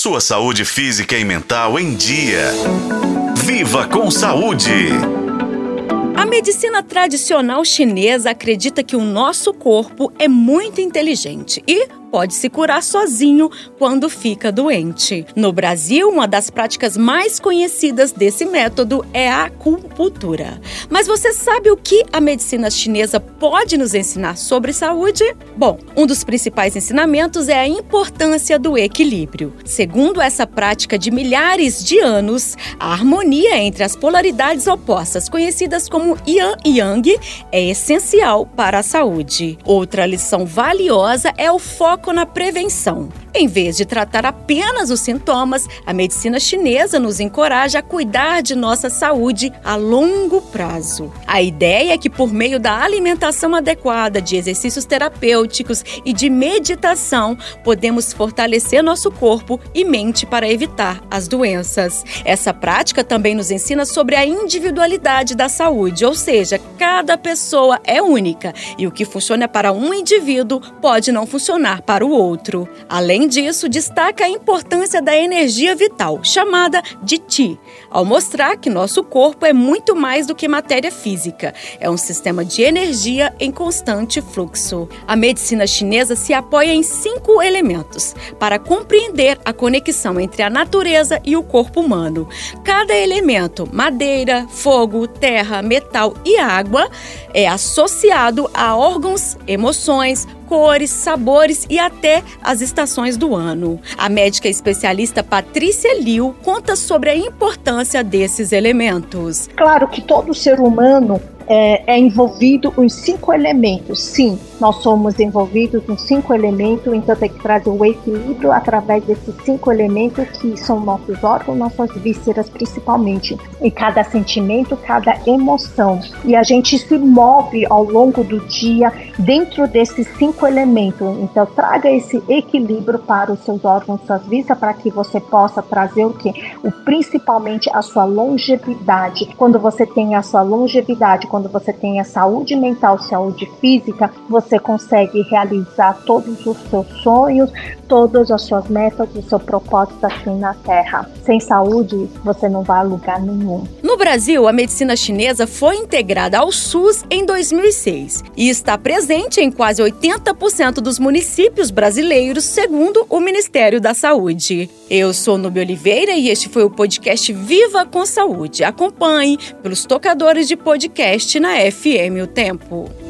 sua saúde física e mental em dia. Viva com saúde! A medicina tradicional chinesa acredita que o nosso corpo é muito inteligente e pode se curar sozinho quando fica doente. No Brasil, uma das práticas mais conhecidas desse método é a acupuntura. Mas você sabe o que a medicina chinesa pode nos ensinar sobre saúde? Bom, um dos principais ensinamentos é a importância do equilíbrio. Segundo essa prática de milhares de anos, a harmonia entre as polaridades opostas, conhecidas como Yin e Yang, é essencial para a saúde. Outra lição valiosa é o foco foco na prevenção. Em vez de tratar apenas os sintomas, a medicina chinesa nos encoraja a cuidar de nossa saúde a longo prazo. A ideia é que, por meio da alimentação adequada, de exercícios terapêuticos e de meditação, podemos fortalecer nosso corpo e mente para evitar as doenças. Essa prática também nos ensina sobre a individualidade da saúde, ou seja, cada pessoa é única e o que funciona para um indivíduo pode não funcionar para o outro. Além Além disso, destaca a importância da energia vital, chamada de Qi, ao mostrar que nosso corpo é muito mais do que matéria física, é um sistema de energia em constante fluxo. A medicina chinesa se apoia em cinco elementos para compreender a conexão entre a natureza e o corpo humano. Cada elemento, madeira, fogo, terra, metal e água, é associado a órgãos, emoções, cores, sabores e até as estações do ano. A médica especialista Patrícia Liu conta sobre a importância desses elementos. Claro que todo ser humano é, é, envolvido os cinco elementos. Sim, nós somos envolvidos em cinco elementos, então tem que trazer o equilíbrio através desses cinco elementos que são nossos órgãos, nossas vísceras principalmente. E cada sentimento, cada emoção. E a gente se move ao longo do dia dentro desses cinco elementos. Então traga esse equilíbrio para os seus órgãos, suas vísceras, para que você possa trazer o que? O principalmente a sua longevidade. Quando você tem a sua longevidade, quando quando você tem a saúde mental, saúde física, você consegue realizar todos os seus sonhos, todas as suas metas, o seu propósito aqui na Terra. Sem saúde, você não vai a lugar nenhum. No Brasil, a medicina chinesa foi integrada ao SUS em 2006 e está presente em quase 80% dos municípios brasileiros, segundo o Ministério da Saúde. Eu sou Nubia Oliveira e este foi o podcast Viva com Saúde. Acompanhe pelos tocadores de podcast na FM O Tempo.